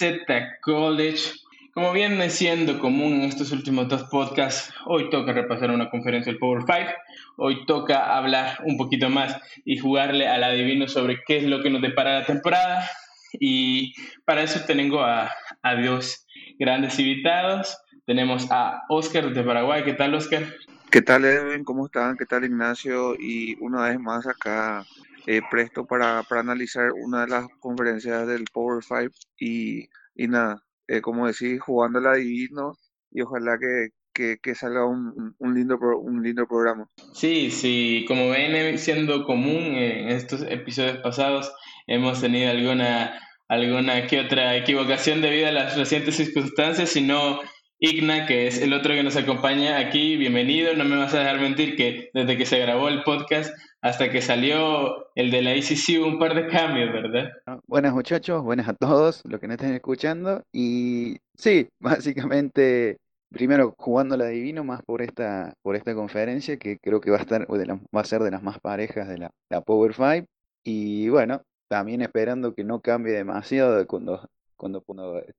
EZ College. Como viene siendo común en estos últimos dos podcasts, hoy toca repasar una conferencia del Power 5. Hoy toca hablar un poquito más y jugarle al adivino sobre qué es lo que nos depara la temporada. Y para eso tengo a, a dos grandes invitados. Tenemos a Oscar de Paraguay. ¿Qué tal, Oscar? ¿Qué tal, Edwin? ¿Cómo están? ¿Qué tal, Ignacio? Y una vez más acá eh, presto para, para, analizar una de las conferencias del Power 5 y, y nada, eh, como decís, jugando la divino y ojalá que, que, que salga un, un, lindo, un lindo programa. Sí, sí, como ven siendo común en estos episodios pasados, hemos tenido alguna, alguna que otra equivocación debido a las recientes circunstancias, sino Igna, que es el otro que nos acompaña aquí, bienvenido. No me vas a dejar mentir que desde que se grabó el podcast hasta que salió el de la ICC hubo un par de cambios, ¿verdad? Buenas muchachos, buenas a todos los que nos estén escuchando. Y sí, básicamente, primero jugando la Divino más por esta, por esta conferencia, que creo que va a, estar, va a ser de las más parejas de la, la Power 5. Y bueno, también esperando que no cambie demasiado cuando cuando,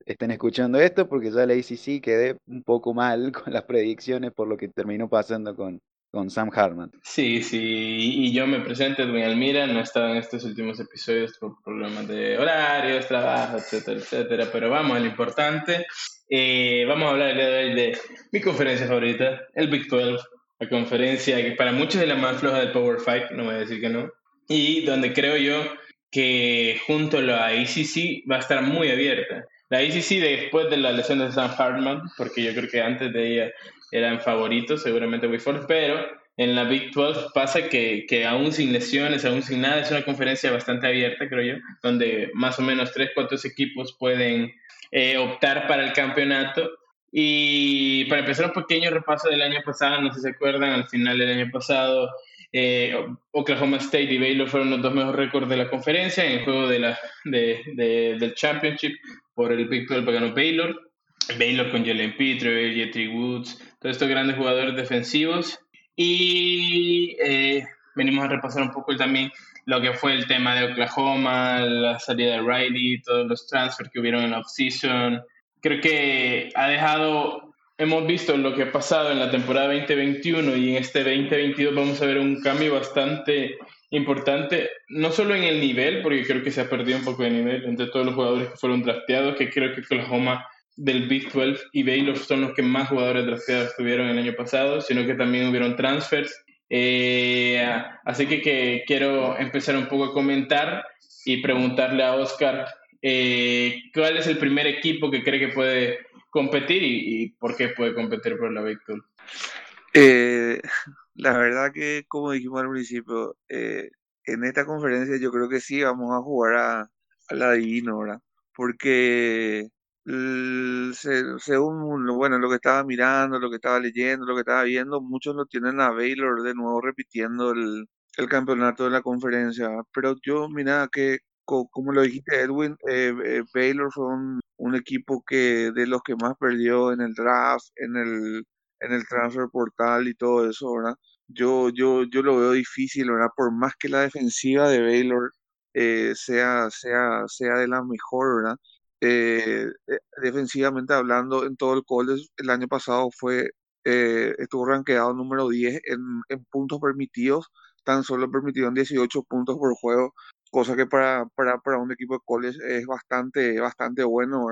estén escuchando esto, porque ya la ACC quedé un poco mal con las predicciones por lo que terminó pasando con, con Sam Hartman. Sí, sí, y yo me presento, Edwin Almira, no he estado en estos últimos episodios por problemas de horarios, trabajo, etcétera, etcétera, pero vamos a lo importante. Eh, vamos a hablar el día de hoy de mi conferencia favorita, el Big 12, la conferencia que para muchos es la más floja del Power 5, no voy a decir que no, y donde creo yo que junto a la ICC va a estar muy abierta. La ICC después de la lesión de Sam Hartman, porque yo creo que antes de ella eran favoritos, seguramente Force, pero en la Big 12 pasa que, que, aún sin lesiones, aún sin nada, es una conferencia bastante abierta, creo yo, donde más o menos 3, 4 equipos pueden eh, optar para el campeonato. Y para empezar un pequeño repaso del año pasado, no sé si se acuerdan, al final del año pasado eh, Oklahoma State y Baylor fueron los dos mejores récords de la conferencia en el juego de la, de, de, del Championship por el Big 12 ganó Baylor. Baylor con Jalen Peter, Jetty Woods, todos estos grandes jugadores defensivos. Y eh, venimos a repasar un poco también lo que fue el tema de Oklahoma, la salida de Riley, todos los transfers que hubieron en la offseason. Creo que ha dejado hemos visto lo que ha pasado en la temporada 2021 y en este 2022 vamos a ver un cambio bastante importante, no solo en el nivel, porque creo que se ha perdido un poco de nivel entre todos los jugadores que fueron drafteados, que creo que Oklahoma del Big 12 y Baylor son los que más jugadores drafteados tuvieron el año pasado, sino que también hubieron transfers. Eh, así que, que, quiero empezar un poco a comentar y preguntarle a Oscar eh, cuál es el primer equipo que cree que puede competir y, por qué puede competir por la Victor? Eh, la verdad que, como dijimos al principio, eh, en esta conferencia yo creo que sí vamos a jugar a, la Divino, ¿verdad? Porque según bueno, lo que estaba mirando, lo que estaba leyendo, lo que estaba viendo, muchos lo tienen a Baylor de nuevo repitiendo el, el campeonato de la conferencia. Pero yo, mira, que como lo dijiste, Edwin, eh, eh, Baylor fue un, equipo que de los que más perdió en el draft, en el, en el transfer portal y todo eso, ¿verdad? Yo, yo, yo lo veo difícil, ¿verdad? Por más que la defensiva de Baylor eh, sea, sea, sea de la mejor, ¿verdad? defensivamente hablando, en todo el college, el año pasado fue, estuvo rankeado número 10 en, en puntos permitidos, tan solo permitieron 18 puntos por juego cosa que para, para, para un equipo de college es bastante, bastante bueno.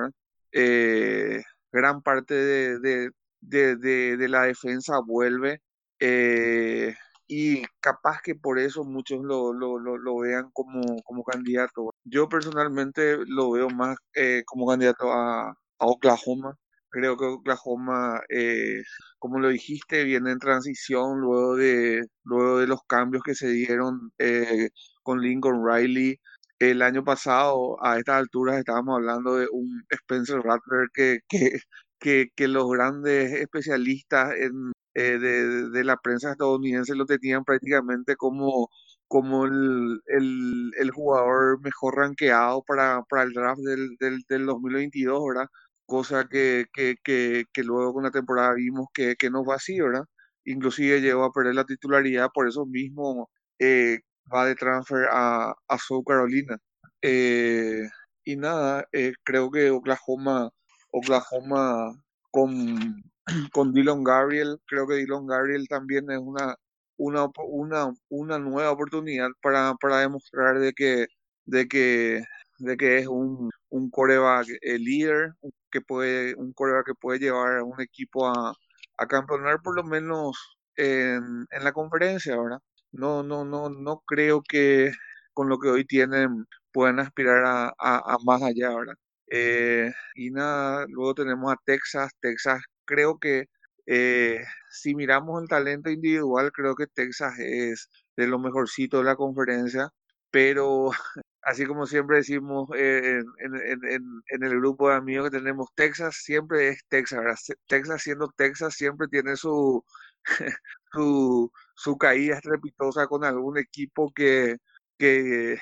Eh, gran parte de, de, de, de, la defensa vuelve eh, y capaz que por eso muchos lo, lo, lo, vean como, como candidato. Yo personalmente lo veo más eh, como candidato a, a Oklahoma. Creo que Oklahoma, como lo dijiste, viene en transición luego de, luego de los cambios que se dieron con Lincoln Riley. El año pasado, a estas alturas, estábamos hablando de un Spencer Rattler que, que, que, los grandes especialistas en, eh, de, de, la prensa estadounidense lo tenían prácticamente como, como el, el, el jugador mejor rankeado para, para el draft del, del, del 2022, ¿verdad? Cosa que, que, que, luego con la temporada vimos que, que no fue así, ¿verdad? Inclusive llegó a perder la titularidad por eso mismo. Eh, va de transfer a, a South Carolina. Eh, y nada, eh, creo que Oklahoma, Oklahoma con, con Dylan Gabriel, creo que Dylan Gabriel también es una, una, una, una nueva oportunidad para, para demostrar de que, de que, de que es un, un coreback eh, líder, que puede, un coreback que puede llevar a un equipo a, a campeonar por lo menos en, en la conferencia, ¿verdad? No, no, no, no creo que con lo que hoy tienen puedan aspirar a, más allá, ¿verdad? Eh, y nada, luego tenemos a Texas. Texas creo que eh, si miramos el talento individual, creo que Texas es de lo mejorcito de la conferencia, pero así como siempre decimos eh, en, el grupo de amigos que tenemos, Texas siempre es Texas, ¿verdad? Texas siendo Texas siempre tiene su, su, su caída estrepitosa con algún equipo que, que,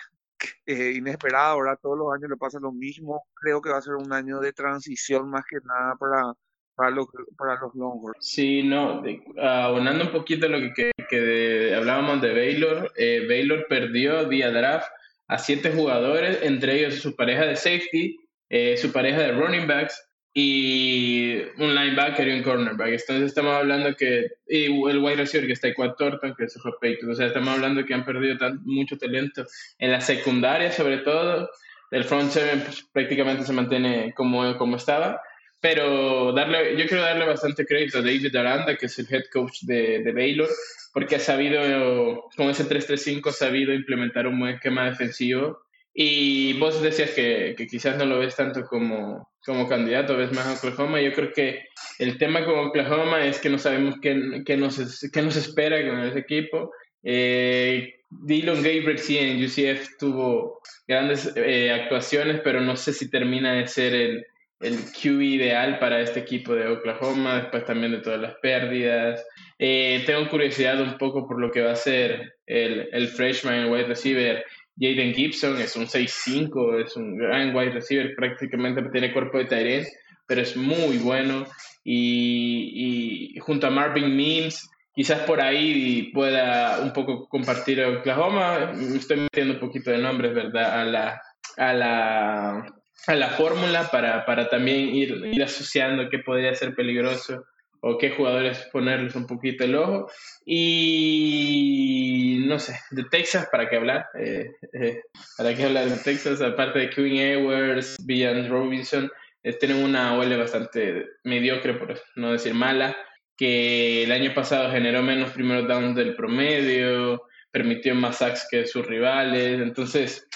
inesperado, ahora todos los años le pasa lo mismo. Creo que va a ser un año de transición más que nada para, para, los, para los Longhorns. Sí, no, abonando un poquito lo que, que, hablábamos de Baylor, eh, Baylor perdió vía draft a siete jugadores, entre ellos su pareja de safety, eh, su pareja de running backs, y un linebacker y un cornerback. Entonces estamos hablando que, y el wide receiver que está Quad Thornton, que fue Peyton. O sea, estamos hablando que han perdido tan, mucho talento en la secundaria, sobre todo. El front seven pues, prácticamente se mantiene como, como estaba. Pero darle, yo quiero darle bastante crédito a David Aranda, que es el head coach de, de Baylor, porque ha sabido, con ese 3-3-5, ha sabido implementar un buen esquema defensivo y vos decías que, que, quizás no lo ves tanto como, como candidato, ves más a Oklahoma. Yo creo que el tema con Oklahoma es que no sabemos qué, qué, nos, qué nos espera con ese equipo. Eh, Dylan Gabriel sí en UCF tuvo grandes eh, actuaciones, pero no sé si termina de ser el, el QB ideal para este equipo de Oklahoma, después también de todas las pérdidas. Eh, tengo curiosidad un poco por lo que va a ser el, el freshman wide receiver Jaden Gibson es un 6'5, es un gran wide receiver, prácticamente tiene cuerpo de Tyrese, pero es muy bueno. Y, junto a Marvin Mims, quizás por ahí pueda un poco compartir Oklahoma. Me estoy metiendo un poquito de nombres, ¿verdad? A la, a la, a la fórmula para, para también ir, ir asociando qué podría ser peligroso o qué jugadores ponerles un poquito el ojo. Y no sé, de Texas, ¿para qué hablar? Eh, eh, ¿Para qué hablar de Texas? Aparte de Queen Edwards, Villan Robinson, eh, tienen una OL bastante mediocre, por no decir mala, que el año pasado generó menos primeros downs del promedio, permitió más sacks que sus rivales. Entonces,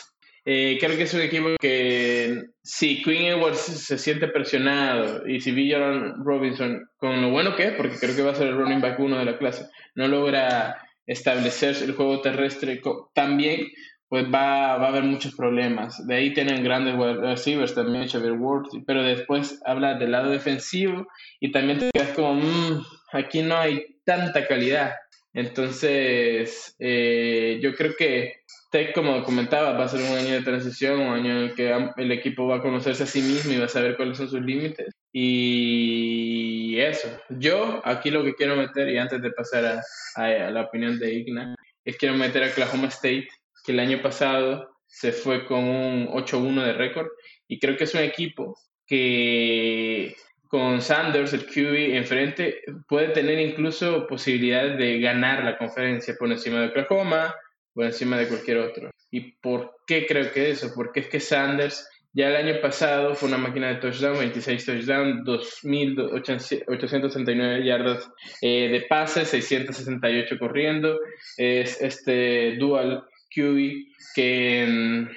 eh, creo que es un equipo que si Queen Edwards se siente presionado y si Villan Robinson, con lo bueno que es, porque creo que va a ser el running back uno de la clase, no logra establecer el juego terrestre tan bien, pues va, va a haber muchos problemas. De ahí tienen grandes receivers también, Xavier Ward, pero después habla del lado defensivo y también te quedas como, mmm, aquí no hay tanta calidad. Entonces, eh, yo creo que Tech, como comentaba, va a ser un año de transición, un año en el que el equipo va a conocerse a sí mismo y va a saber cuáles son sus límites. Y eso. Yo aquí lo que quiero meter, y antes de pasar a, la opinión de Igna, es quiero meter a Oklahoma State, que el año pasado se fue con un 8-1 de récord. Y creo que es un equipo que con Sanders, el QB, enfrente, puede tener incluso posibilidades de ganar la conferencia por encima de Oklahoma, por encima de cualquier otro. ¿Y por qué creo que eso? Porque es que Sanders ya el año pasado fue una máquina de touchdown, 26 touchdowns, 2.869 yardas eh, de pase, 668 corriendo. Es este dual QB que, mm,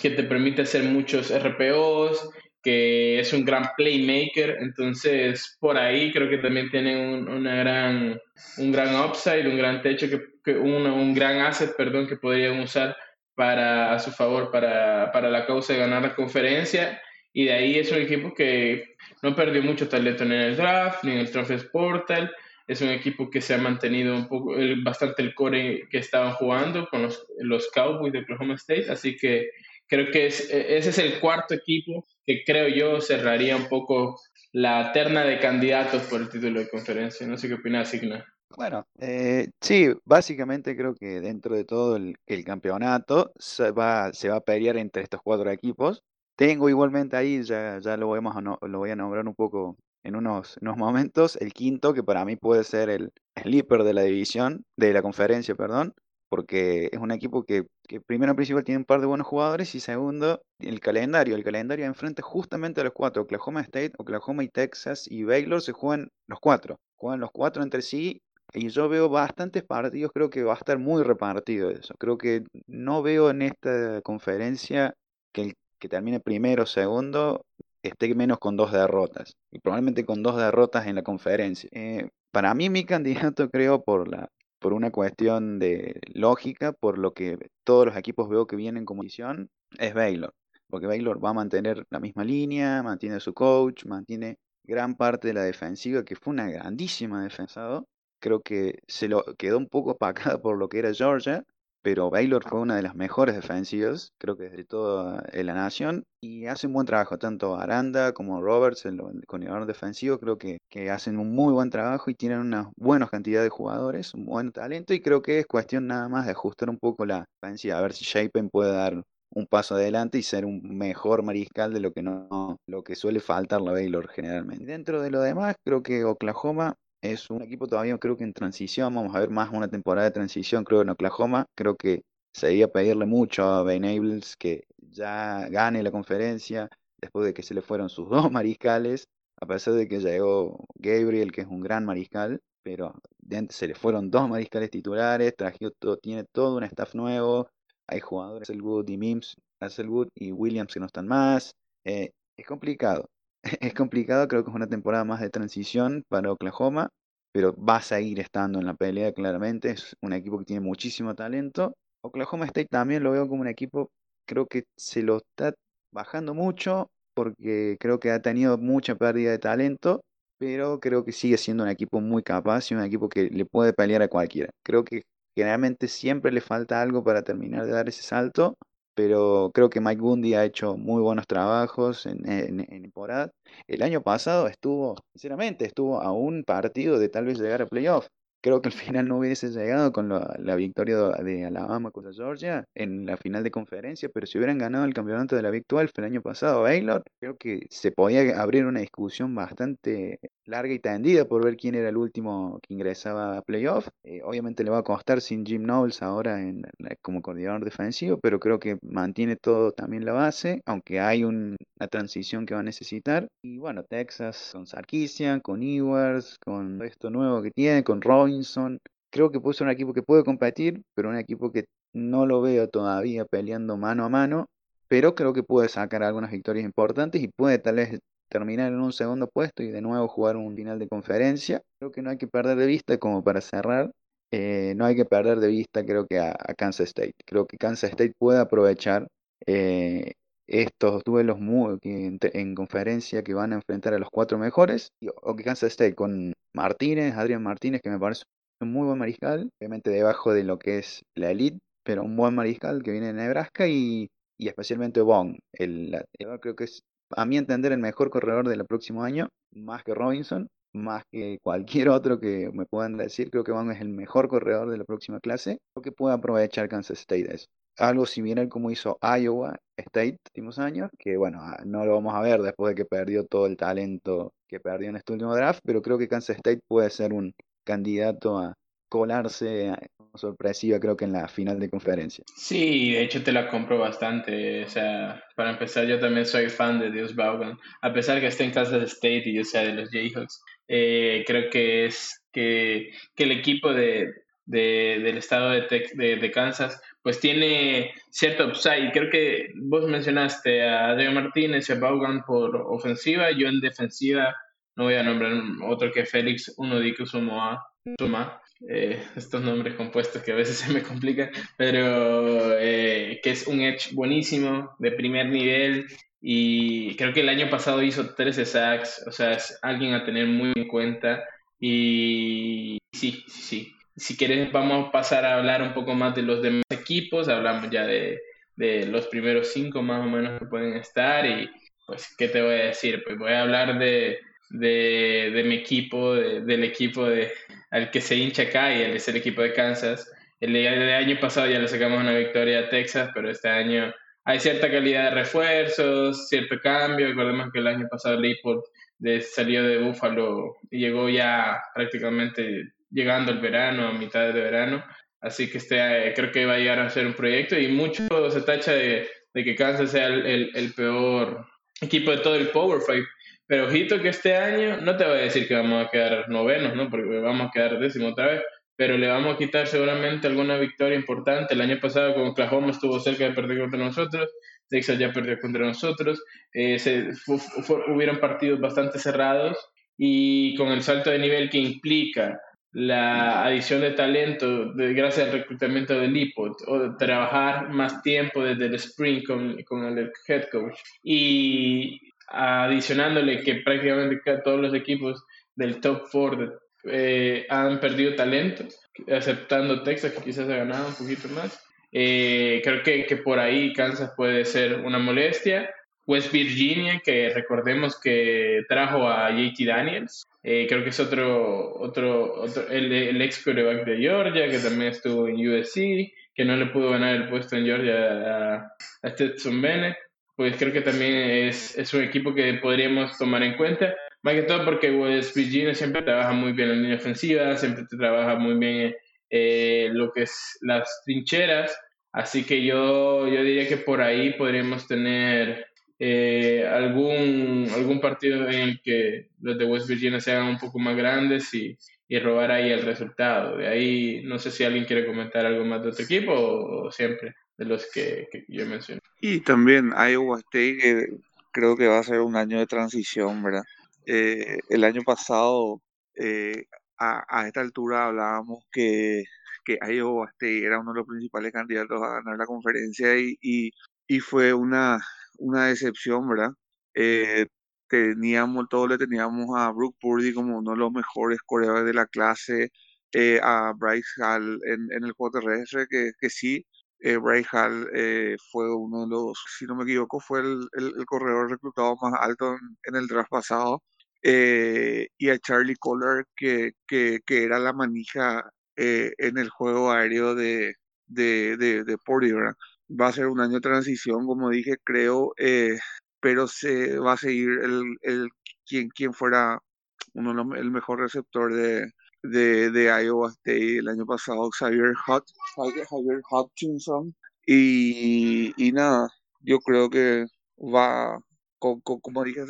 que te permite hacer muchos RPOs, que es un gran playmaker, entonces por ahí creo que también tiene un, una gran, un gran upside, un gran techo, que, un, un, gran asset, perdón, que podrían usar para, a su favor para, para la causa de ganar la conferencia. Y de ahí es un equipo que no perdió mucho talento ni en el draft, ni en el Transfer Portal. Es un equipo que se ha mantenido un poco, bastante el core que estaban jugando con los, los Cowboys de Oklahoma State. Así que creo que es, e, ese es el cuarto equipo que creo yo cerraría un poco la terna de candidatos por el título de conferencia. No sé qué opinas, Signa. Bueno, eh, sí, básicamente creo que dentro de todo el, campeonato se va, se va a pelear entre estos cuatro equipos. tengo igualmente ahí, ya, ya lo, vamos a lo voy a nombrar un poco en unos, unos momentos, el quinto, que para mí puede ser el sleeper de la división, de la conferencia, perdón, porque es un equipo que, que primero principal tiene un par de buenos jugadores y segundo, el calendario. El calendario enfrenta justamente a los cuatro. Oklahoma State, Oklahoma y Texas y Baylor se juegan los cuatro. Juegan los cuatro entre sí y yo veo bastantes partidos, creo que va a estar muy repartido eso. Creo que no veo en esta conferencia que el que termine primero o segundo esté menos con dos derrotas. Y probablemente con dos derrotas en la conferencia. Eh, para mí mi candidato creo por la por una cuestión de lógica, por lo que todos los equipos veo que vienen como edición, es Baylor. Porque Baylor va a mantener la misma línea, mantiene su coach, mantiene gran parte de la defensiva, que fue una grandísima defensado. Creo que se lo quedó un poco opacada por lo que era Georgia, pero Baylor fue una de las mejores defensivas, creo que de toda la nación, y hace un buen trabajo, tanto Aranda como Roberts, el, el defensivo, creo que, que, hacen un muy buen trabajo y tienen una buena cantidad de jugadores, un buen talento, y creo que es cuestión nada más de ajustar un poco la defensiva, a ver si Shapen puede dar un paso adelante y ser un mejor mariscal de lo que no lo que suele faltar la Baylor generalmente. Dentro de lo demás, creo que Oklahoma es un equipo todavía creo que en transición, vamos a ver más una temporada de transición creo en Oklahoma, creo que sería pedirle mucho a Ben Ables que ya gane la conferencia después de que se le fueron sus dos mariscales, a pesar de que llegó Gabriel, que es un gran mariscal, pero se le fueron dos mariscales titulares, tiene todo un staff nuevo, hay jugadores, Hasselwood y Mims, Hasselwood y Williams que no están más, eh, es complicado. es complicado, creo que es una temporada más de transición para Oklahoma, pero va a seguir estando en la pelea claramente, es un equipo que tiene muchísimo talento. Oklahoma State también lo veo como un equipo, creo que se lo está bajando mucho porque creo que ha tenido mucha pérdida de talento, pero creo que sigue siendo un equipo muy capaz y un equipo que le puede pelear a cualquiera. Creo que generalmente siempre le falta algo para terminar de dar ese salto pero creo que Mike Bundy ha hecho muy buenos trabajos en, en, temporada. El año pasado estuvo, sinceramente, estuvo a un partido de tal vez llegar a playoff. Creo que al final no hubiese llegado con la, victoria de Alabama contra Georgia en la final de conferencia, pero si hubieran ganado el campeonato de la Big 12 el año pasado, Baylor, creo que se podía abrir una discusión bastante larga y tendida por ver quién era el último que ingresaba a playoff. Eh, obviamente le va a costar sin Jim Knowles ahora en, como coordinador defensivo, pero creo que mantiene todo también la base, aunque hay una transición que va a necesitar. Y bueno, Texas con Sarkisian, con Ewers, con esto nuevo que tiene, con Creo que puede ser un equipo que puede competir, pero un equipo que no lo veo todavía peleando mano a mano pero creo que puede sacar algunas victorias importantes y puede tal vez terminar en un segundo puesto y de nuevo jugar un final de conferencia. Creo que no hay que perder de vista, como para cerrar, eh, no hay que perder de vista creo que a, Kansas State. Creo que Kansas State puede aprovechar eh, estos duelos muy, en, conferencia que van a enfrentar a los cuatro mejores, o que Kansas State con Martínez, Adrián Martínez, que me parece un muy buen mariscal, obviamente debajo de lo que es la elite, pero un buen mariscal que viene de Nebraska y, y especialmente Bong. El, creo que es a mi entender, el mejor corredor del próximo año, más que Robinson, más que cualquier otro que me puedan decir. Creo que Van es el mejor corredor de la próxima clase. Creo que puede aprovechar Kansas State eso. Algo similar como hizo Iowa State últimos años, que bueno, ah, no lo vamos a ver después de que perdió todo el talento que perdió en este último draft, pero creo que Kansas State puede ser un candidato a, colarse sorpresiva creo que en la final de conferencia. Sí, de hecho te la compro bastante. O sea, para empezar yo también soy fan de Dios Vaughan. A pesar que esté en Kansas State y yo sea de los Jayhawks, eh, creo que es que, que el equipo de, de, del estado de, de, de, Kansas pues tiene cierto upside. Creo que vos mencionaste a Diego Martínez y a Vaughan por ofensiva. Yo en defensiva no voy a nombrar otro que Félix Uno Sumoa. Suma eh, estos nombres compuestos que a veces se me complican, pero eh, que es un Edge buenísimo, de primer nivel, y creo que el año pasado hizo 13 sacks, o sea, es alguien a tener muy en cuenta, y sí, sí, sí. Si quieres, vamos a pasar a hablar un poco más de los demás equipos, hablamos ya de, de los primeros cinco más o menos que pueden estar, y pues, ¿qué te voy a decir? Pues voy a hablar de, de, de mi equipo, del equipo de, al que se hincha acá y es el equipo de Kansas. El, el, año pasado ya le sacamos una victoria a Texas, pero este año hay cierta calidad de refuerzos, cierto cambio. Recordemos que el año pasado Leopold de, salió de Buffalo y llegó ya prácticamente llegando el verano, a mitad de verano. Así que este, eh, creo que va a llegar a ser un proyecto y mucho se tacha de, que Kansas sea el, peor equipo de todo el Power Five. Pero ojito que este año no te voy a decir que vamos a quedar novenos, ¿no? Porque vamos a quedar décimo otra vez, pero le vamos a quitar seguramente alguna victoria importante. El año pasado con Oklahoma estuvo cerca de perder contra nosotros, Texas ya perdió contra nosotros, eh, se, hubieron partidos bastante cerrados y con el salto de nivel que implica la adición de talento de, gracias al reclutamiento del IPOD o de trabajar más tiempo desde el spring con, con el head coach y adicionándole que prácticamente todos los equipos del top 4 eh, han perdido talento, aceptando Texas, que quizás ha ganado un poquito más. Eh, creo que, que, por ahí Kansas puede ser una molestia. West Virginia, que recordemos que trajo a JT Daniels, eh, creo que es otro, otro, otro el, el ex quarterback de Georgia, que también estuvo en USC, que no le pudo ganar el puesto en Georgia a, a Stetson Bennett. Pues creo que también es, es un equipo que podríamos tomar en cuenta. Más que todo porque West Virginia siempre trabaja muy bien en línea ofensiva, siempre trabaja muy bien eh, lo que es las trincheras. Así que yo, yo diría que por ahí podríamos tener eh, algún, algún partido en el que los de West Virginia se hagan un poco más grandes y, y robar ahí el resultado. De ahí no sé si alguien quiere comentar algo más de otro equipo o, siempre de los que, que, yo mencioné. Y también Iowa State, que creo que va a ser un año de transición, ¿verdad? Eh, el año pasado, eh, a, esta altura hablábamos que, que Iowa State era uno de los principales candidatos a ganar la conferencia y, fue una, una decepción, ¿verdad? Eh, teníamos, todos le teníamos a Brooke Purdy como uno de los mejores corredores de la clase, a Bryce Hall en, el juego terrestre, que, que sí, Bryce Hall fue uno de los, si no me equivoco, fue el, el, corredor reclutado más alto en, el draft pasado. Eh, y a Charlie Collar, que, que, que era la manija eh, en el juego aéreo de, de, de, de Va a ser un año de transición, como dije, creo, eh, pero se va a seguir el, el quien, quien fuera uno el mejor receptor de, de, de Iowa State el año pasado, Xavier, Xavier Hutchinson. Y, y nada, yo creo que va, como, dije,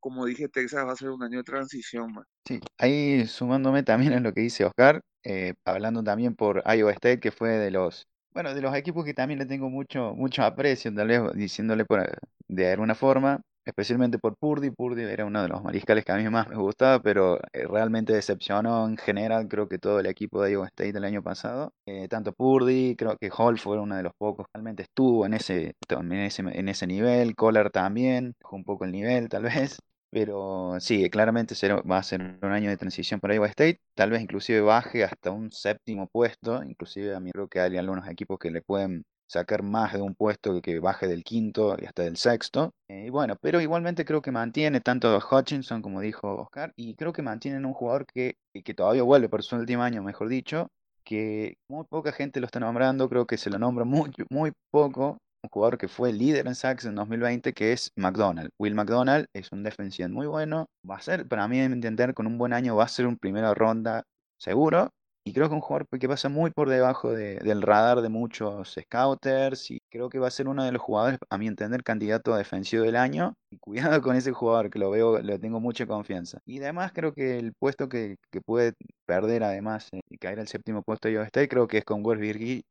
como, dije, Texas va a ser un año de transición. Sí, ahí sumándome también a lo que dice Oscar, eh, hablando también por Iowa State, que fue de los, bueno, de los equipos que también le tengo mucho, mucho aprecio, tal vez diciéndole por, de alguna forma, especialmente por Purdy. Purdy era uno de los mariscales que a mí más me gustaba, pero eh, realmente decepcionó en general, creo que todo el equipo de Iowa State del año pasado. Eh, tanto Purdy, creo que Hall fue uno de los pocos, realmente estuvo en ese, en ese, en ese nivel, Collar también, dejó un poco el nivel tal vez. Pero sí, claramente va a ser un año de transición para Iowa State. Tal vez inclusive baje hasta un séptimo puesto. Inclusive a mí creo que hay algunos equipos que le pueden sacar más de un puesto que baje del quinto y hasta del sexto. Eh, y bueno, pero igualmente creo que mantiene tanto a Hutchinson como dijo Oscar, y creo que mantienen un jugador que, que todavía vuelve por su último año, mejor dicho, que muy poca gente lo está nombrando, creo que se lo nombra muy, muy poco, jugador que fue líder en sacks en 2020, que es McDonald. Will McDonald es un defensivo muy bueno, va a ser, para mí entender, con un buen año va a ser un primera ronda seguro, y creo que un jugador que pasa muy por debajo del radar de muchos scouters y creo que va a ser uno de los jugadores, a mi entender, candidato a defensivo del año. Y cuidado con ese jugador, que lo veo, le tengo mucha confianza. Y además creo que el puesto que, puede perder además eh, y caer al séptimo puesto de State, creo que es con West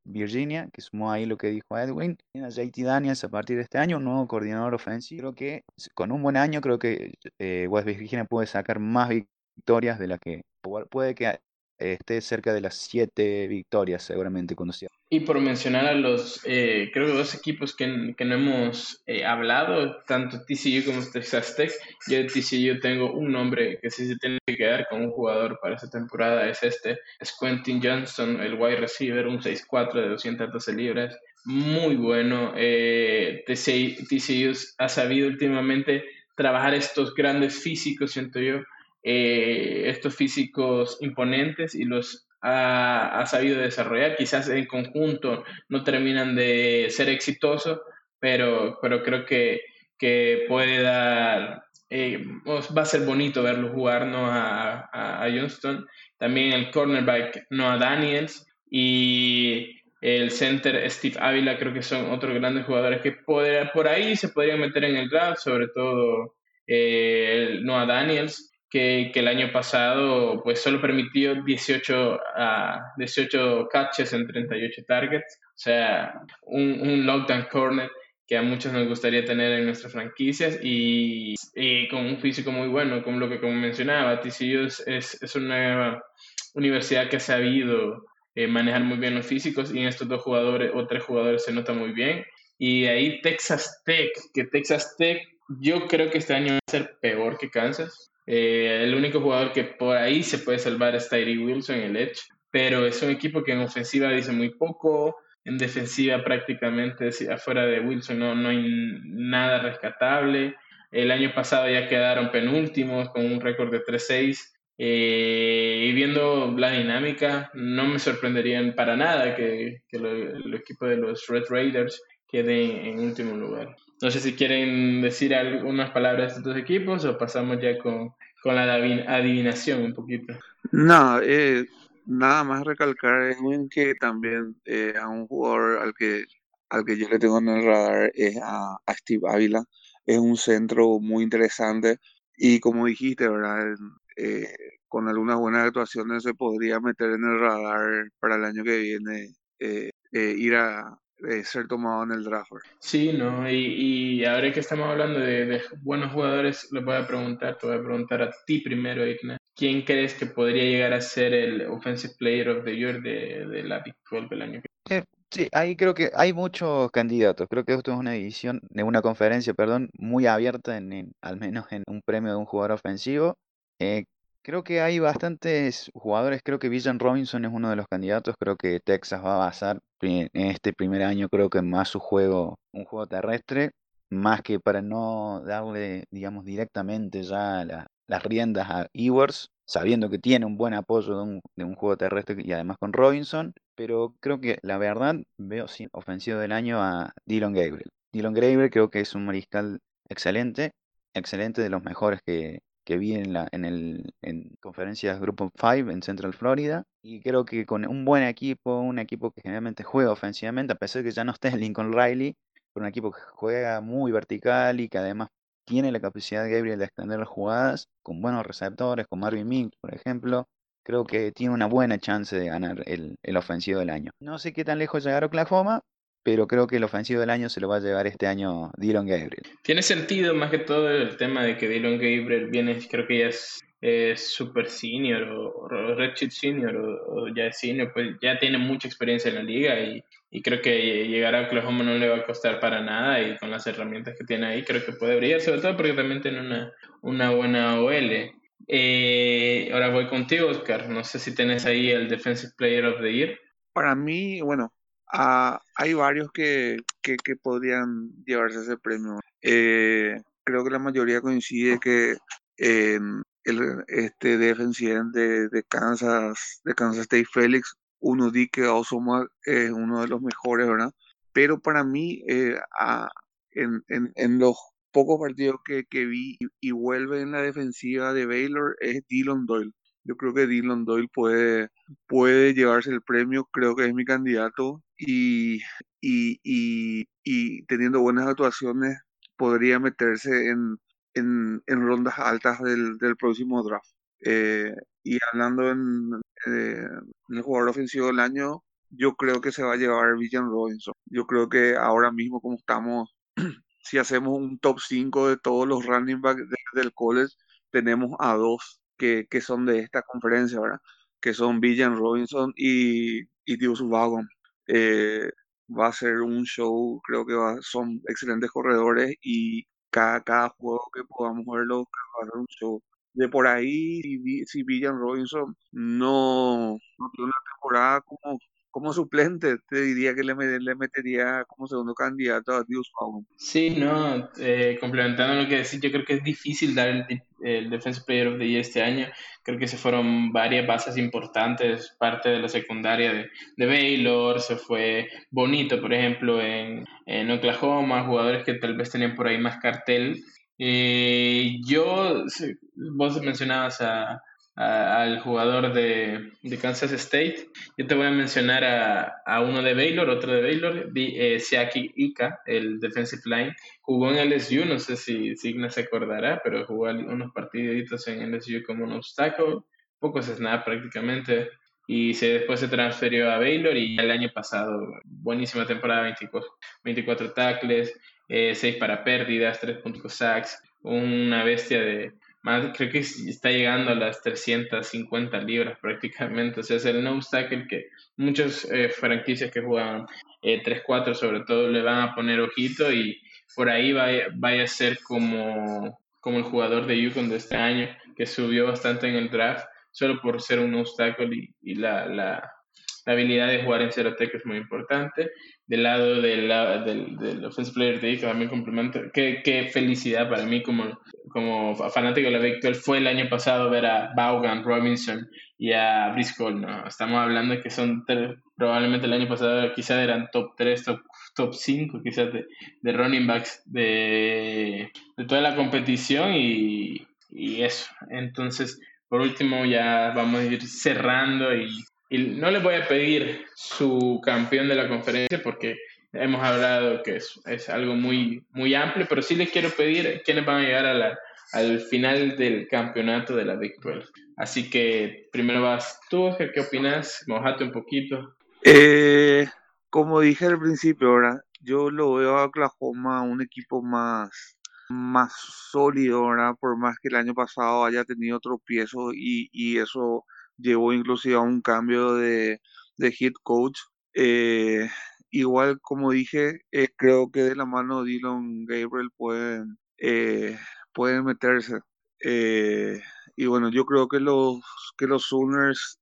Virginia, que sumó ahí lo que dijo Edwin. Tiene a JT Daniels a partir de este año, un nuevo coordinador ofensivo. Creo que con un buen año, creo que eh, West Virginia puede sacar más victorias de las que puede que esté cerca de las siete victorias seguramente cuando sea. Y por mencionar a los, eh, creo que dos equipos que, que no hemos eh, hablado, tanto TCU como Texas Tech, yo de TCU tengo un nombre que sí se tiene que quedar con un jugador para esta temporada, es este, es Quentin Johnson, el wide receiver, un 6'4 de 212 libras, muy bueno. Eh, TCU ha sabido últimamente trabajar estos grandes físicos, siento yo, eh, estos físicos imponentes y los ha, sabido desarrollar. Quizás en conjunto no terminan de ser exitosos, pero, pero creo que, que puede dar, eh, va a ser bonito verlo jugar ¿no? a, a, Johnston. También el cornerback Noah Daniels y el center Steve Ávila creo que son otros grandes jugadores que por ahí se podrían meter en el draft, sobre todo eh, Noah Daniels que, el año pasado pues solo permitió 18, uh, 18 catches en 38 targets, o sea, un, un lockdown corner que a muchos nos gustaría tener en nuestras franquicias y, con un físico muy bueno, como lo que como mencionaba, TCU es, es, una universidad que ha sabido eh, manejar muy bien los físicos y en estos dos jugadores o tres jugadores se nota muy bien. Y ahí Texas Tech, que Texas Tech yo creo que este año va a ser peor que Kansas. Eh, el único jugador que por ahí se puede salvar es Tyree Wilson, el Edge, pero es un equipo que en ofensiva dice muy poco, en defensiva prácticamente afuera de Wilson no, no hay nada rescatable. El año pasado ya quedaron penúltimos con un récord de 3-6. Eh, y viendo la dinámica, no me sorprenderían para nada que, que el equipo de los Red Raiders quede en último lugar. No sé si quieren decir algunas palabras de estos equipos o pasamos ya con, con la adivinación un poquito. No, eh, nada más recalcar en que también eh, a un jugador al que, al que yo le tengo en el radar es a, Steve Ávila. Es un centro muy interesante y como dijiste, ¿verdad? Eh, con algunas buenas actuaciones se podría meter en el radar para el año que viene ir a, ser tomado en el draft. Sí, no, y, ahora que estamos hablando de, buenos jugadores, le voy a preguntar, te voy a preguntar a ti primero, Igna. ¿Quién crees que podría llegar a ser el Offensive Player of the Year de, la Big 12 el año que viene? Eh, sí, ahí creo que hay muchos candidatos. Creo que esto es una edición, de una conferencia, perdón, muy abierta, en, al menos en un premio de un jugador ofensivo. Eh, Creo que hay bastantes jugadores, creo que Villan Robinson es uno de los candidatos, creo que Texas va a basar en este primer año, creo que más su juego, un juego terrestre, más que para no darle, digamos, directamente ya las riendas a Ewers, sabiendo que tiene un buen apoyo de un, de un, juego terrestre y además con Robinson, pero creo que la verdad veo sin ofensivo del año a Dylan Gabriel. Dylan Gabriel creo que es un mariscal excelente, excelente de los mejores que, que vi en, la, en, el, en conferencias Grupo 5 en Central Florida. Y creo que con un buen equipo, un equipo que generalmente juega ofensivamente, a pesar de que ya no esté Lincoln Riley, pero un equipo que juega muy vertical y que además tiene la capacidad de Gabriel de extender las jugadas, con buenos receptores, con Marvin Mims, por ejemplo, creo que tiene una buena chance de ganar el, el ofensivo del año. No sé qué tan lejos llegar Oklahoma, pero creo que el ofensivo del año se lo va a llevar este año Dylan Gabriel. Tiene sentido más que todo el tema de que Dylan Gabriel viene, creo que ya es, super senior o, Red Senior o, ya es senior, pues ya tiene mucha experiencia en la liga y, creo que llegar a Oklahoma no le va a costar para nada y con las herramientas que tiene ahí creo que puede brillar, sobre todo porque también tiene una, una buena OL. Eh, ahora voy contigo, Oscar. No sé si tienes ahí el Defensive Player of the Year. Para mí, bueno, Ah, hay varios que, que, podrían llevarse ese premio. Eh, creo que la mayoría coincide que el este defensive de, Kansas, de Kansas State Félix, uno di que Osoma es uno de los mejores, ¿verdad? Pero para mí, eh, en, en, en, los pocos partidos que, que vi y, vuelve en la defensiva de Baylor es Dylan Doyle. Yo creo que Dylan Doyle puede, puede llevarse el premio, creo que es mi candidato y, y, y, teniendo buenas actuaciones podría meterse en, en, rondas altas del, del próximo draft. Eh, y hablando en, eh, en, el jugador ofensivo del año, yo creo que se va a llevar Villan Robinson. Yo creo que ahora mismo como estamos, si hacemos un top 5 de todos los running backs del college, tenemos a dos que, son de esta conferencia, ¿verdad? Que son Villan Robinson y, y Dios Wagon. Eh, va a ser un show, creo que son excelentes corredores y cada, cada juego que podamos verlo va a ser un show. De por ahí, si, Villan Robinson no, no tiene una temporada como, como suplente, te diría que le, le metería como segundo candidato a Dios Sí, no, eh, complementando lo que decís, yo creo que es difícil dar el, el Defensive Player of the Year este año. Creo que se fueron varias bases importantes, parte de la secundaria de, de Baylor, se fue Bonito, por ejemplo, en, en Oklahoma, jugadores que tal vez tenían por ahí más cartel. Eh, yo, vos mencionabas a, al jugador de, de, Kansas State. Yo te voy a mencionar a, a uno de Baylor, otro de Baylor, eh, Siaki Ika, el defensive line. Jugó en LSU, no sé si Signa se acordará, pero jugó unos partiditos en LSU como un obstáculo, pocos snap prácticamente. Y se, después se transfirió a Baylor y el año pasado, buenísima temporada, 24, 24 tackles, 6 eh, para pérdidas, 3.5 sacks, una bestia de, más, creo que está llegando a las 350 libras prácticamente. O sea, es el no tackle que muchas eh, franquicias que juegan eh, 3-4 sobre todo le van a poner ojito y por ahí vaya, vaya a ser como, como el jugador de Yukon de este año que subió bastante en el draft solo por ser un obstáculo y, y la, la, la habilidad de jugar en cero tech es muy importante. Del lado del, del, del Offensive Player de también complemento. Qué, qué, felicidad para mí como, como fanático de la Big 12 fue el año pasado ver a Vaughan, Robinson y a Briscoe. Estamos hablando que son probablemente el año pasado quizás eran top 3, top, top 5 quizás de, de running backs de, de toda la competición y, y eso. Entonces, por último, ya vamos a ir cerrando y y no le voy a pedir su campeón de la conferencia porque hemos hablado que es, es algo muy, muy amplio, pero sí les quiero pedir quiénes van a llegar a la, al final del campeonato de la Big 12. Así que primero vas tú, Oscar, ¿qué opinas? Mojate un poquito. Eh, como dije al principio, ahora yo lo veo a Oklahoma un equipo más, más sólido, ¿verdad? por más que el año pasado haya tenido tropiezos y, y eso llevó inclusive a un cambio de, de head coach. Eh, igual, como dije, eh, creo que de la mano de Dylan Gabriel pueden, eh, pueden meterse. y bueno, yo creo que los, que los Sooners,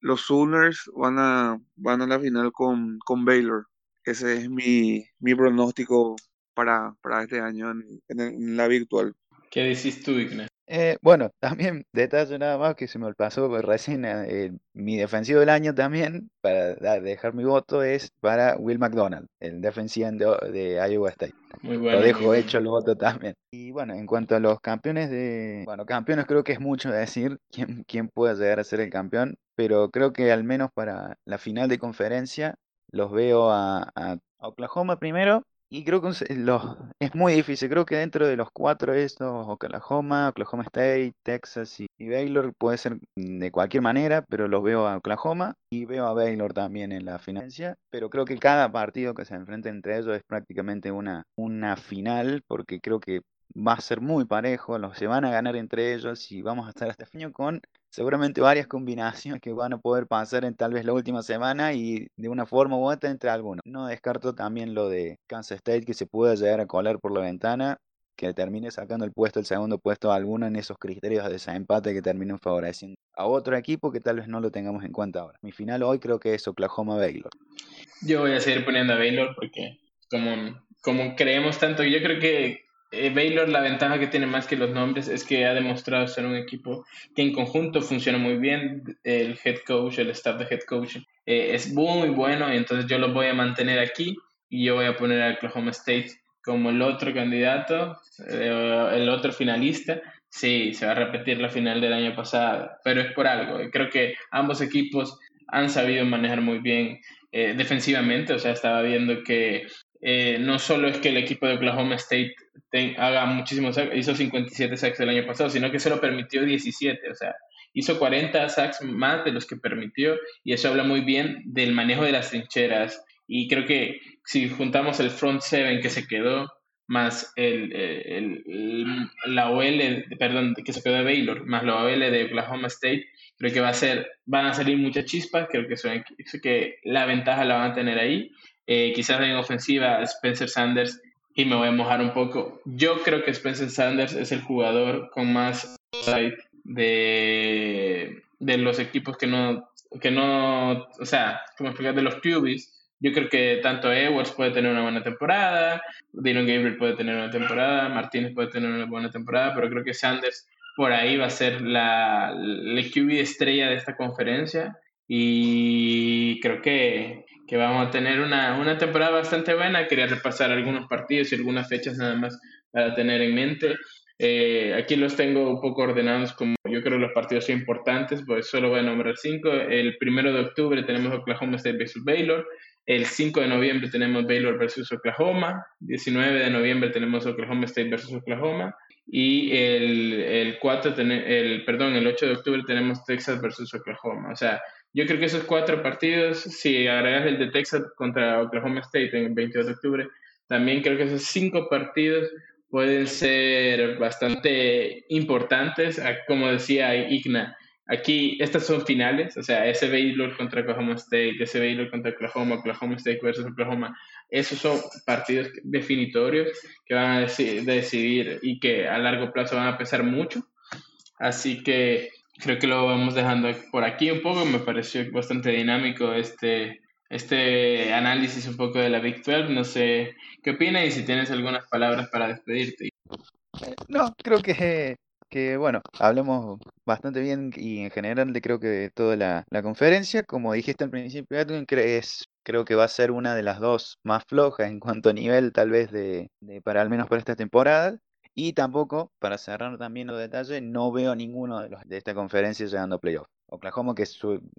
los Sooners van a, van a la final con, con Baylor. Ese es mi, mi pronóstico para, para este año en, en, la virtual. ¿Qué decís tú, Ignacio? Eh, bueno, también detalle nada más que se me pasó recién, eh, mi defensivo del año también, para dejar mi voto, es para Will McDonald, el defensivo de, Iowa State. Muy bueno. Lo dejo hecho el voto también. Y bueno, en cuanto a los campeones de... Bueno, campeones creo que es mucho decir quién, quién puede llegar a ser el campeón, pero creo que al menos para la final de conferencia los veo a Oklahoma primero, y creo que es muy difícil. Creo que dentro de los cuatro estos, Oklahoma, Oklahoma State, Texas y, Baylor, puede ser de cualquier manera, pero los veo a Oklahoma y veo a Baylor también en la financia. Pero creo que cada partido que se enfrenta entre ellos es prácticamente una, una final, porque creo que va a ser muy parejo, los se van a ganar entre ellos y vamos a estar hasta fin con seguramente varias combinaciones que van a poder pasar en tal vez la última semana y de una forma u otra entre algunos. No descarto también lo de Kansas State que se pueda llegar a colar por la ventana, que termine sacando el puesto, el segundo puesto a alguno en esos criterios de desempate que terminen favoreciendo a otro equipo que tal vez no lo tengamos en cuenta ahora. Mi final hoy creo que es Oklahoma Baylor. Yo voy a seguir poniendo a Baylor porque como, como creemos tanto, yo creo que eh, Baylor la ventaja que tiene más que los nombres es que ha demostrado ser un equipo que en conjunto funciona muy bien. El head coach, el staff de head coach eh, es muy bueno y entonces yo lo voy a mantener aquí y yo voy a poner a Oklahoma State como el otro candidato, eh, el otro finalista. Sí, se va a repetir la final del año pasado, pero es por algo. Creo que ambos equipos han sabido manejar muy bien defensivamente, o sea, estaba viendo que eh, no solo es que el equipo de Oklahoma State haga muchísimos sacks, hizo 57 sacks el año pasado, sino que solo permitió 17, o sea, hizo 40 sacks más de los que permitió y eso habla muy bien del manejo de las trincheras. Y creo que si juntamos el front seven que se quedó más el, el, la OL, perdón, que se quedó de Baylor, más la OL de Oklahoma State, creo que va a ser, van a salir muchas chispas, creo que, son, que la ventaja la van a tener ahí eh, quizás en ofensiva Spencer Sanders y me voy a mojar un poco. Yo creo que Spencer Sanders es el jugador con más de, de los equipos que no, que no, o sea, como explicar, de los QBs, yo creo que tanto Edwards puede tener una buena temporada, Dylan Gabriel puede tener una temporada, Martínez puede tener una buena temporada, pero creo que Sanders por ahí va a ser la, la QB estrella de esta conferencia y creo que, que vamos a tener una, una, temporada bastante buena. Quería repasar algunos partidos y algunas fechas nada más para tener en mente. Eh, aquí los tengo un poco ordenados como yo creo los partidos son importantes, pues solo voy a nombrar cinco. El primero de octubre tenemos Oklahoma State versus Baylor. El 5 de noviembre tenemos Baylor versus Oklahoma. 19 de noviembre tenemos Oklahoma State versus Oklahoma. Y el, el 4, el, perdón, el 8 de octubre tenemos Texas versus Oklahoma. O sea, yo creo que esos cuatro partidos, si agregas el de Texas contra Oklahoma State en el 22 de octubre, también creo que esos cinco partidos pueden ser bastante importantes. Como decía Igna, aquí estas son finales, o sea, ese Baylor contra Oklahoma State, ese Baylor contra Oklahoma, Oklahoma State versus Oklahoma, esos son partidos definitorios que van a decidir y que a largo plazo van a pesar mucho. Así que creo que lo vamos dejando por aquí un poco. Me pareció bastante dinámico este, este análisis un poco de la Big 12. No sé qué opinas y si tienes algunas palabras para despedirte. Eh, no, creo que, que bueno, hablemos bastante bien y en general de creo que de toda la, la conferencia. Como dijiste al principio, Edwin, es, creo que va a ser una de las dos más flojas en cuanto a nivel tal vez de, de para al menos para esta temporada. Y tampoco, para cerrar también los detalles, no veo ninguno de, los, de esta conferencia llegando a playoff. Oklahoma, que,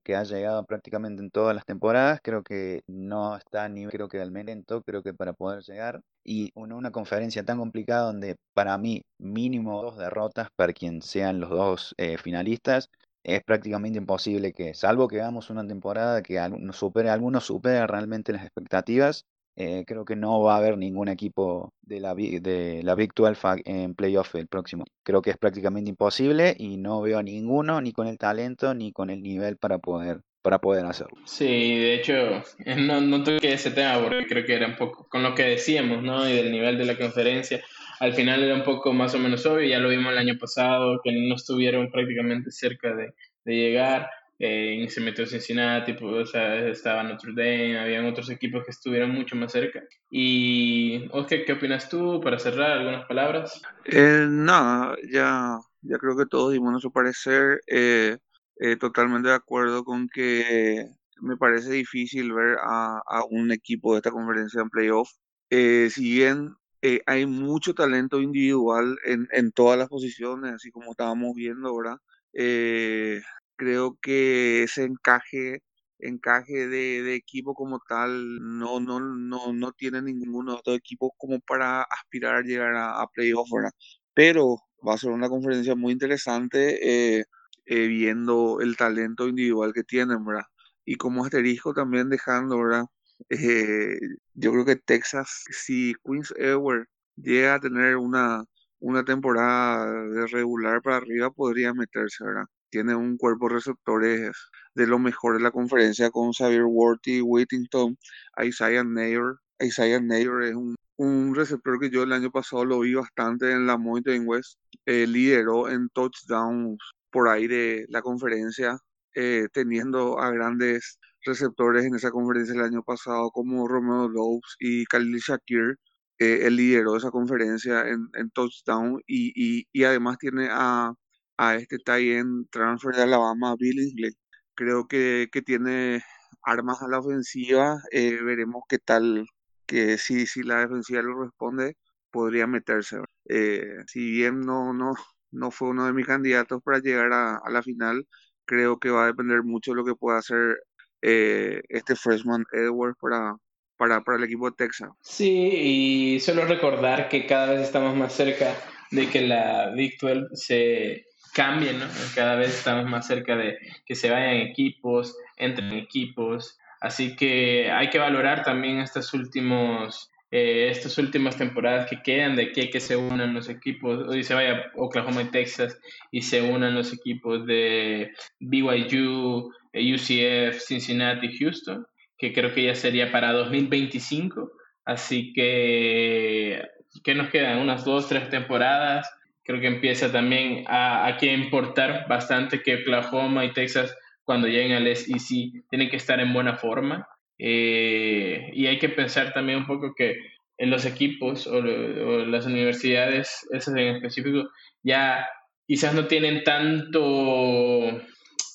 que ha llegado prácticamente en todas las temporadas, creo que no está nivel, creo que al lento, creo que para poder llegar. Y una, conferencia tan complicada donde para mí mínimo dos derrotas para quien sean los dos eh, finalistas, es prácticamente imposible que, salvo que hagamos una temporada que algunos supere, algunos supere realmente las expectativas, eh, creo que no va a haber ningún equipo de la, de la Big 12 en playoff el próximo. Creo que es prácticamente imposible y no veo a ninguno ni con el talento ni con el nivel para poder para poder hacerlo. Sí, de hecho, no, no toqué ese tema porque creo que era un poco con lo que decíamos, ¿no? Y del nivel de la conferencia. Al final era un poco más o menos obvio, ya lo vimos el año pasado, que no estuvieron prácticamente cerca de, de llegar eh, se metió Cincinnati, pues, o sea, estaba Notre Dame, habían otros equipos que estuvieron mucho más cerca. ¿Y Oscar, qué opinas tú para cerrar algunas palabras? Eh, nada, ya, ya creo que todos dimos nuestro parecer. Eh, eh, totalmente de acuerdo con que me parece difícil ver a, a un equipo de esta conferencia en playoff. Eh, si bien eh, hay mucho talento individual en, en todas las posiciones, así como estábamos viendo, ¿verdad? Eh, creo que ese encaje encaje de, equipo como tal no, no, no, no tiene ninguno otro equipo como para aspirar a llegar a, a playoff, ¿verdad? Pero va a ser una conferencia muy interesante eh, eh, viendo el talento individual que tienen, ¿verdad? Y como asterisco también dejando, ¿verdad? Eh, yo creo que Texas, si Queens Edward llega a tener una, una temporada de regular para arriba, podría meterse, ¿verdad? Tiene un cuerpo de receptores de lo mejor de la conferencia con Xavier Worthy, Whittington, Isaiah Nair. Isaiah Nair es un, receptor que yo el año pasado lo vi bastante en la Mountain West. Eh, lideró en touchdowns por ahí de la conferencia, eh, teniendo a grandes receptores en esa conferencia el año pasado como Romeo Lopes y Khalil Shakir. Eh, él lideró esa conferencia en, en touchdown y, y además tiene a a este en transfer de Alabama, Billingsley. Creo que, que tiene armas a la ofensiva. Eh, veremos qué tal, que si, si la defensiva lo responde, podría meterse. Eh, si bien no, no, no fue uno de mis candidatos para llegar a, la final, creo que va a depender mucho de lo que pueda hacer eh, este freshman Edwards para, para, para el equipo de Texas. Sí, y solo recordar que cada vez estamos más cerca de que la Big 12 se cambien, ¿no? Cada vez estamos más cerca de que se vayan equipos, entren equipos. Así que hay que valorar también estos últimos, eh, estas últimas temporadas que quedan de que, que se unan los equipos, hoy se vaya Oklahoma y Texas y se unan los equipos de BYU, UCF, Cincinnati, Houston, que creo que ya sería para 2025. Así que, ¿qué nos quedan? Unas dos, tres temporadas creo que empieza también a, a que importar bastante que Oklahoma y Texas cuando lleguen al SEC tienen que estar en buena forma. Eh, y hay que pensar también un poco que en los equipos o, las universidades, esas en específico, ya quizás no tienen tanto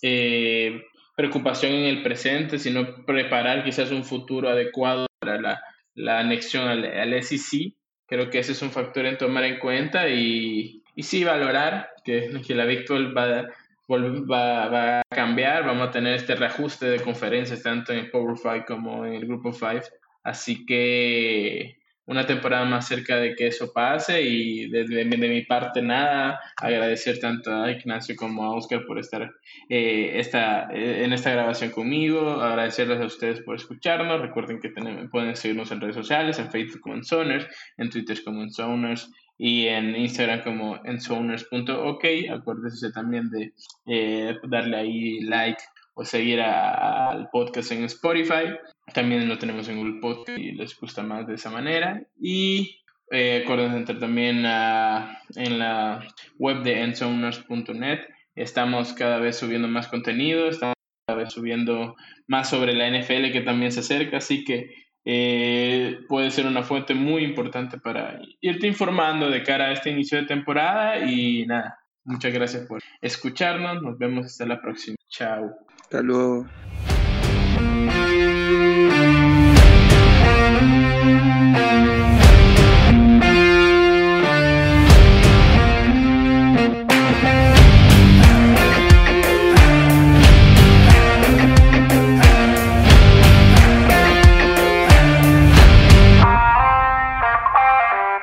eh, preocupación en el presente, sino preparar quizás un futuro adecuado para la, la anexión al, al, SEC. Creo que ese es un factor en tomar en cuenta y, y sí valorar que, la Big va, a cambiar, vamos a tener este reajuste de conferencias tanto en Power 5 como en el Grupo 5. Así que una temporada más cerca de que eso pase. Y desde de, mi parte nada, agradecer tanto a Ignacio como a Oscar por estar eh, esta, eh, en esta grabación conmigo, agradecerles a ustedes por escucharnos, recuerden que tenemos, pueden seguirnos en redes sociales, en Facebook como en Soners, en Twitter como en Soners y en Instagram como en soners.ok, acuérdense también de eh, darle ahí like o seguir al podcast en Spotify. También lo tenemos en Google Podcast y les gusta más de esa manera. Y eh, acuérdense entrar también en la web de ensowners.net. Estamos cada vez subiendo más contenido, estamos cada vez subiendo más sobre la NFL que también se acerca, así que eh, puede ser una fuente muy importante para irte informando de cara a este inicio de temporada y nada, muchas gracias por escucharnos, nos vemos hasta la próxima, chao. Hasta.